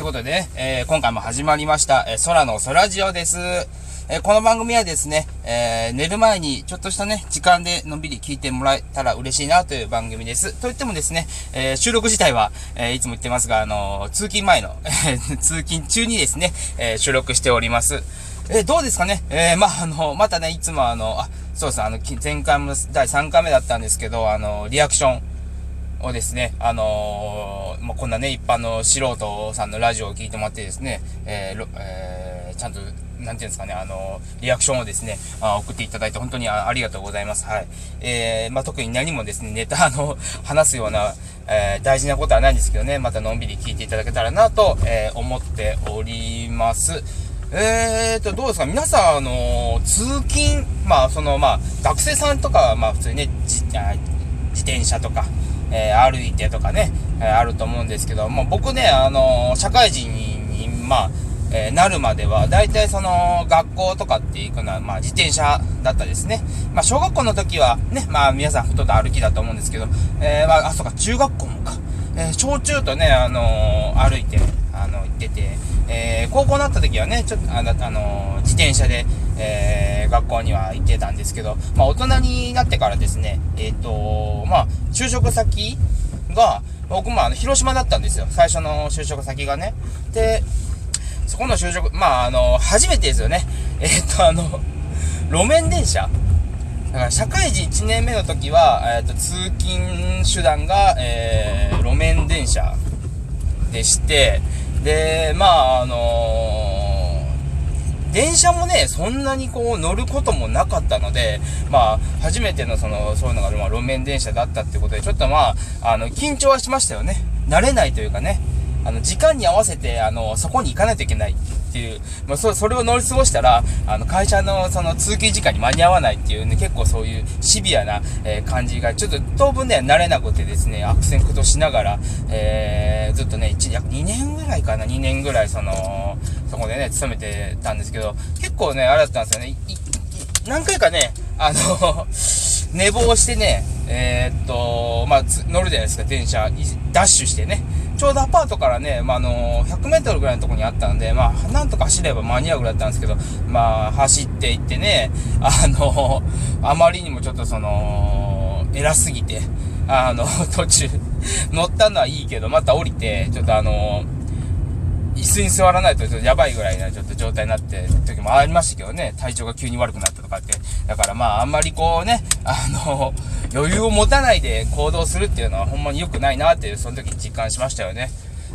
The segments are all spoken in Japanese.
ということでね、えー、今回も始まりました、えー、空の空ジオです。えー、この番組はですね、えー、寝る前にちょっとしたね、時間でのんびり聞いてもらえたら嬉しいなという番組です。と言ってもですね、えー、収録自体は、えいつも言ってますが、あの通勤前の、通勤中にですね、え収録しております。えどうですかね？えまあ、あの、またね、いつもあの、あ、そうです、あの、前回も第3回目だったんですけど、あの、リアクションをですね、あのまあ、こんなね、一般の素人さんのラジオを聞いてもらってですね、ええー、ちゃんとなんていうんですかね、あの、リアクションをですね、あ送っていただいて本当にありがとうございます。はい。えー、まあ、特に何もですね、ネタの話すような、えー、大事なことはないんですけどね、またのんびり聞いていただけたらなと、えー、思っております。えーと、どうですか？皆さん、あの通勤、まあ、その、まあ、学生さんとかは、まあ、普通にね、自転車とか、えー、歩いてとかね、えー、あると思うんですけども、僕ね、あの社会人に、まあ、え、なるまでは、大体その、学校とかって行くのは、まあ、自転車だったですね。まあ、小学校の時は、ね、まあ、皆さんほとんど歩きだと思うんですけど、え、まあ、あ、そうか、中学校もか。えー、小中とね、あの、歩いて、あの、行ってて、え、高校になった時はね、ちょっと、あの、あの自転車で、えー、学校には行ってたんですけど、まあ、大人になってからですね、えっ、と、まあ、就職先が、僕もあの、広島だったんですよ。最初の就職先がね。で、そこの就職、まあ、あの、初めてですよね。えー、っと、あの、路面電車だから社会人1年目の時は、えー、っと、通勤手段が、えー、路面電車でして、で、まあ、あのー、電車もね、そんなにこう乗ることもなかったので、まあ、初めてのその、そういうのが、まあ、路面電車だったってことで、ちょっとまあ、あの、緊張はしましたよね。慣れないというかね。あの、時間に合わせて、あの、そこに行かないといけないっていう、まあ、そそれを乗り過ごしたら、あの、会社のその通勤時間に間に合わないっていうね、結構そういうシビアな、えー、感じが、ちょっと当分ね、慣れなくてですね、悪戦苦闘しながら、えー、ずっとね、1、約2年ぐらいかな、2年ぐらい、その、そこでね、勤めてたんですけど、結構ね、あれだったんですよね、何回かね、あの寝坊してね、えー、っと、まあ、乗るじゃないですか、電車、ダッシュしてね。ちょうどアパートからね、まあ、あの、100メートルぐらいのところにあったんで、まあ、なんとか走れば間に合うぐらいだったんですけど、まあ、走っていってね、あの、あまりにもちょっとその、偉すぎて、あの、途中、乗ったのはいいけど、また降りて、ちょっとあの、椅子に座らないとちょっとやばいぐらいなちょっと状態になって時もありましたけどね、体調が急に悪くなったとかって。だからまああんまりこうね、あの、余裕を持たないで行動するっていうのはほんまに良くないなっていう、その時に実感しましたよね。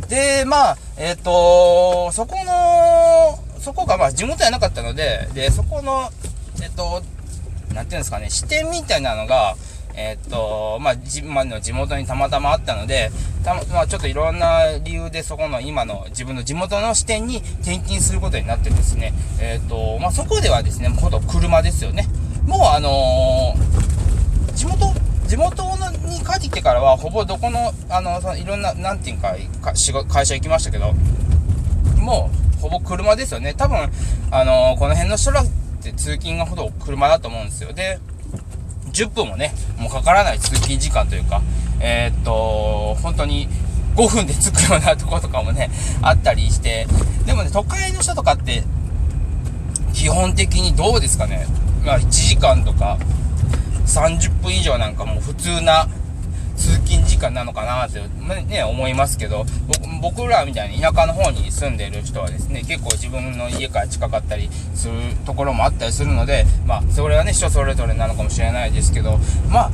で、まあ、えっ、ー、と、そこの、そこがまあ地元じゃなかったので、で、そこの、えっ、ー、と、なんていうんですかね、視点みたいなのが、えー、っと、まあ、じ、ま、の地元にたまたまあったので、たまあ、ちょっといろんな理由でそこの今の自分の地元の視点に転勤することになってですね、えー、っと、まあ、そこではですね、ほと車ですよね。もうあのー、地元地元に帰ってきてからは、ほぼどこの、あの、そのいろんな、なんていうか、か会社行きましたけど、もう、ほぼ車ですよね。多分、あのー、この辺の人らって通勤がほど車だと思うんですよ。で、10分もね、もうかからない通勤時間というか、えー、っと、本当に5分で着くようなとことかもね、あったりして、でもね、都会の人とかって、基本的にどうですかね、まあ1時間とか30分以上なんかもう普通な通勤時間なのかなって、ね、思いますけど、僕らみたいに田舎の方に住んでる人はですね、結構自分の家から近かったりするところもあったりするので、まあ、それはね、人それぞれなのかもしれないですけど、まあ、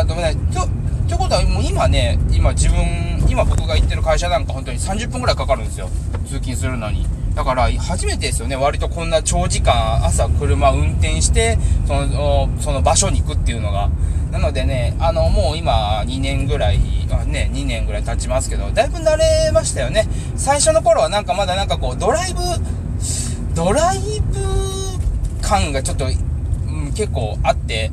えーとね、と、ってことはもう今ね、今自分、今僕が行ってる会社なんか本当に30分くらいかかるんですよ。通勤するのに。だから初めてですよね、割とこんな長時間朝車運転して、その、その場所に行くっていうのが。なのでね、あの、もう今2年ぐらい、あね、2年ぐらい経ちますけど、だいぶ慣れましたよね。最初の頃はなんかまだなんかこう、ドライブ、ドライブ感がちょっと、うん、結構あって、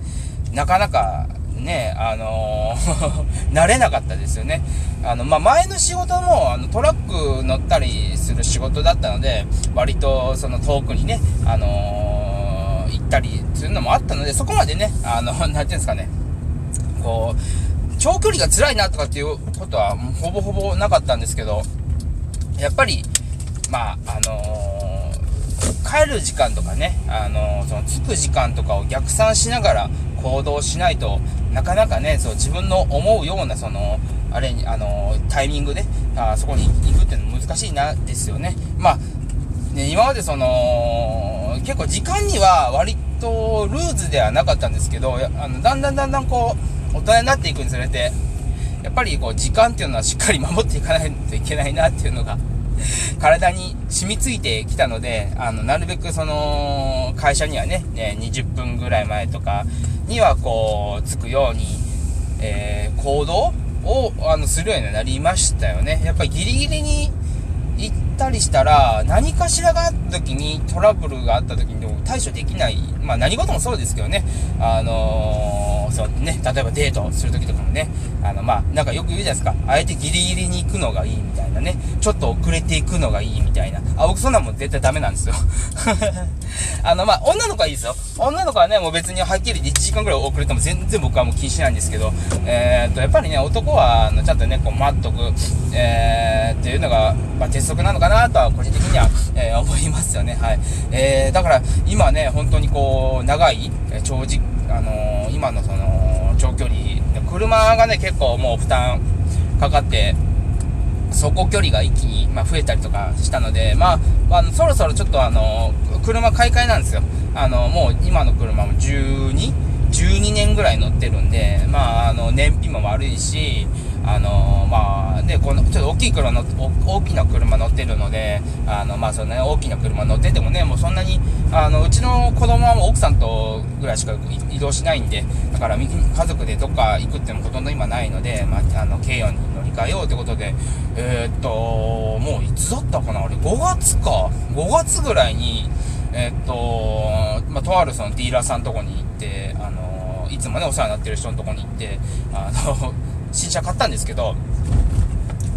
なかなかね、あのー、慣れなかったですよね。あの、まあ、前の仕事も、あの、トラック乗ったりする仕事だったので、割と、その遠くにね、あのー、行ったりするのもあったので、そこまでね、あの、なんていうんですかね、こう、長距離が辛いなとかっていうことは、ほぼほぼなかったんですけど、やっぱり、まあ、あのー、帰る時間とかね、あのー、その着く時間とかを逆算しながら行動しないとなかなかね、そう自分の思うような、その、あれに、あのー、タイミングで、あそこに行くっていうの難しいな、ですよね。まあ、ね、今までその、結構時間には割とルーズではなかったんですけど、あのだんだんだんだんこう、大人になっていくにつれて、やっぱりこう、時間っていうのはしっかり守っていかないといけないなっていうのが、体に染みついてきたので、あの、なるべくその、会社にはね、ね20分ぐらい前とかにはこう、着くように、えー、行動を、あの、するようになりましたよね。やっぱりギリギリに行ったりしたら、何かしらがあった時に、トラブルがあった時にでも対処できない。まあ何事もそうですけどね。あのー、ね、例えばデートする時とかもね、あの、まあ、なんかよく言うじゃないですか。あえてギリギリに行くのがいいみたいなね。ちょっと遅れていくのがいいみたいな。あ、僕そんなもん絶対ダメなんですよ。あの、まあ、女の子はいいですよ。女の子はね、もう別にはっきり1時間ぐらい遅れても全然僕はもう気にしないんですけど、えー、っと、やっぱりね、男は、あの、ちゃんとね、こう、待っとく、えー、っていうのが、まあ、鉄則なのかなとは、個人的には、えー、思いますよね。はい。えー、だから、今ね、本当にこう、長い、長時、あのー、今のその、長距離、車がね、結構もう負担かかって、走行距離が一気に、まあ、増えたりとかしたので、まあ、あそろそろちょっとあの、車買い替えなんですよ。あの、もう今の車も12、12年ぐらい乗ってるんで、まあ、あの、燃費も悪いし、あのまあ、で、この、ちょっと大きい車の、大きな車乗ってるので、あの、まあ、そのね、大きな車乗っててもね、もうそんなに、あの、うちの子供はもう奥さんとぐらいしか移動しないんで、だから、家族でどっか行くっていうのもほとんど今ないので、まあ、あの、軽4に乗り換えようってことで、えー、っと、もういつだったかな俺、5月か。5月ぐらいに、えー、っと、まあ、とあるそのディーラーさんとこに行って、あの、いつもね、お世話になってる人のとこに行って、あの、新車買ったんですけど、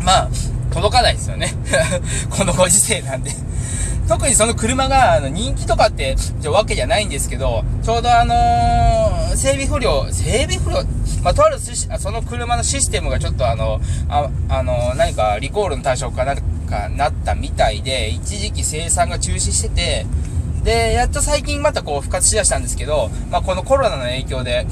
まあ、届かないですよね。このご時世なんで 特にその車があの人気とかってわけじゃないんですけど、ちょうどあのー、整備不良、整備不良、まあ、とあるその車のシステムがちょっとあの、あ、あの何かリコールの対象かなんかなったみたいで、一時期生産が中止してて、で、やっと最近またこう復活しだしたんですけど、まあ、このコロナの影響で、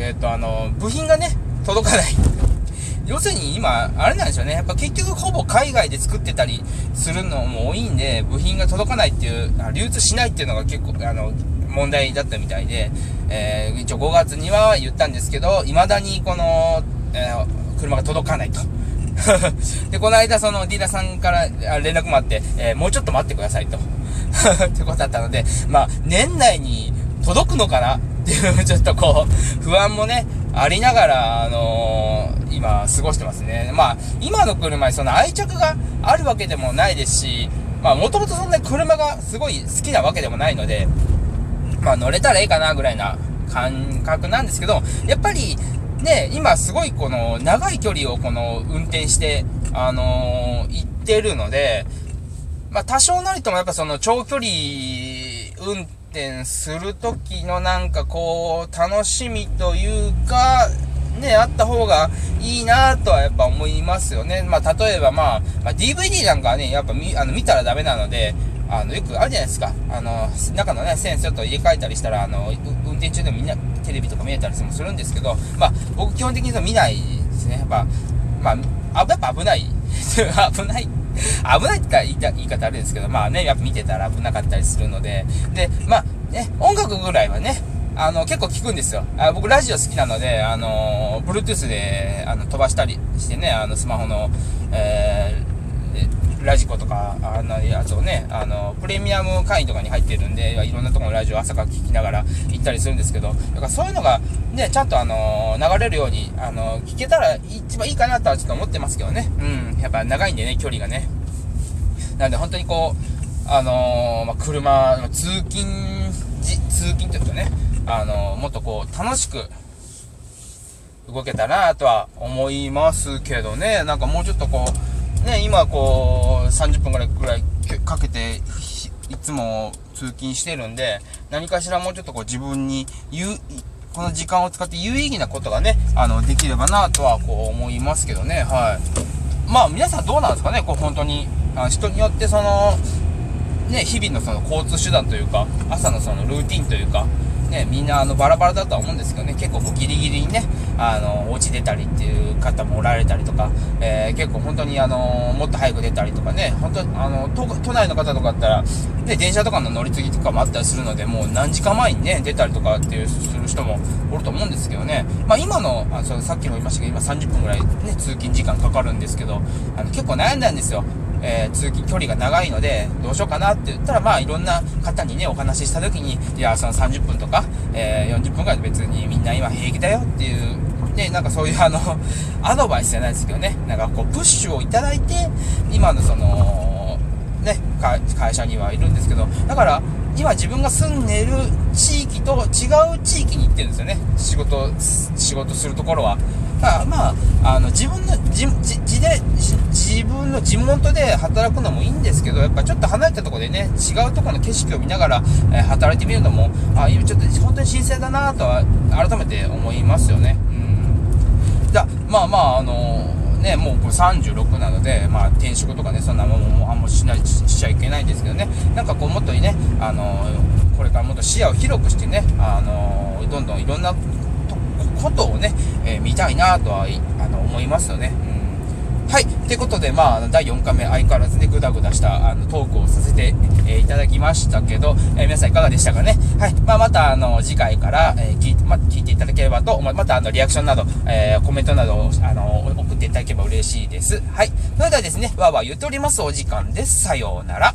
えっ、ー、と、あの、部品がね、届かない。要するに今、あれなんですよね。やっぱ結局ほぼ海外で作ってたりするのも多いんで、部品が届かないっていう、流通しないっていうのが結構、あの、問題だったみたいで、えー、一応5月には言ったんですけど、未だにこの、えー、車が届かないと。で、この間そのディーラーさんから連絡もあって、えー、もうちょっと待ってくださいと。ってことだったので、まあ、年内に届くのかなっていう、ちょっとこう、不安もね、ありながら、あのー、今、過ごしてますね。まあ、今の車にその愛着があるわけでもないですし、まあ、もともとそんなに車がすごい好きなわけでもないので、まあ、乗れたらいいかな、ぐらいな感覚なんですけど、やっぱり、ね、今すごいこの、長い距離をこの、運転して、あのー、行ってるので、まあ、多少なりともやっぱその、長距離、運転転するときのなんかこう、楽しみというか、ね、あった方がいいなとはやっぱ思いますよね。まあ、例えばまあ、まあ、DVD なんかはね、やっぱ見、あの、見たらダメなので、あの、よくあるじゃないですか。あの、中のね、線ちょっと入れ替えたりしたら、あの、運転中でもみんなテレビとか見えたりするんですけど、まあ、僕基本的に見ないですね。やっぱ、まあ、あやっぱ危ない。危ない危ないって言い方あれですけど、まあね、やっぱ見てたら危なかったりするので、で、まあ、ね、音楽ぐらいはね、あの、結構聞くんですよ。あ僕、ラジオ好きなので、あの、Bluetooth で、あの、飛ばしたりしてね、あの、スマホの、えー、ラジコとか、あのやつをね、あの、プレミアム会員とかに入ってるんで、いろんなところのラジオ朝から聞きながら行ったりするんですけど、だからそういうのが、ね、ちゃんとあの、流れるように、あの、聞けたら一番いいかなとはちょっと思ってますけどね。うん。やっぱ長いんでね、距離がね。なんで本当にこう、あの、まあ、車、通勤通勤というかね、あの、もっとこう、楽しく、動けたなとは思いますけどね、なんかもうちょっとこう、ね、今こう、30分ぐらいくらいかけて、いつも通勤してるんで、何かしらもうちょっとこう自分に言う、この時間を使って有意義なことがね、あの、できればなとはこう思いますけどね、はい。まあ皆さんどうなんですかね、こう本当に。あ人によってその、ね、日々のその交通手段というか、朝のそのルーティンというか、ね、みんなあのバラバラだとは思うんですけどね、結構こうギリギリにね、あの、お家出たりっていう方もおられたりとか、えー、結構本当にあの、もっと早く出たりとかね、本当あの、都都内の方とかだったら、ね、電車とかの乗り継ぎとかもあったりするので、もう何時間前にね、出たりとかっていう、する人もおると思うんですけどね、まあ今の、あそさっきも言いましたけど、今30分ぐらいね、通勤時間かかるんですけど、あの、結構悩んだんですよ。えー、通勤距離が長いので、どうしようかなって言ったら、まあ、いろんな方にね、お話しした時に、いや、その30分とか、えー、40分ぐらい別にみんな今平気だよっていう、ね、なんかそういうあの、アドバイスじゃないですけどね、なんかこう、プッシュをいただいて、今のその、ね、会社にはいるんですけど、だから、今自分が住んでる地域と違う地域に行ってるんですよね。仕事、仕事するところは。だまあ、あの、自分の、じ、じ、で、自分の地元で働くのもいいんですけど、やっぱちょっと離れたところでね、違うところの景色を見ながら、えー、働いてみるのも、あ、今ちょっと本当に新鮮だなとは、改めて思いますよね。うん。じゃまあまあ、あのね、もうこれ36なので、まあ、転職とかね、そんなもんもあんましないしちゃいけないんですけどね、なんかこう、もっとね、あのこれからもっと視野を広くしてね、あのどんどんいろんなことをね、えー、見たいなとはあの思いますよね。うん、はい。ということで、まあ、第4回目、相変わらずね、ぐだぐだしたあのトークをさせて、えー、いただきましたけど、えー、皆さんいかがでしたかね？はい。まあ、また、あの、次回から、え聞いて、ま聞いていただければと思いまた、あの、リアクションなど、えコメントなど、あの、送っていただければ嬉しいです。はい。それではですね、わーわー言っておりますお時間です。さようなら。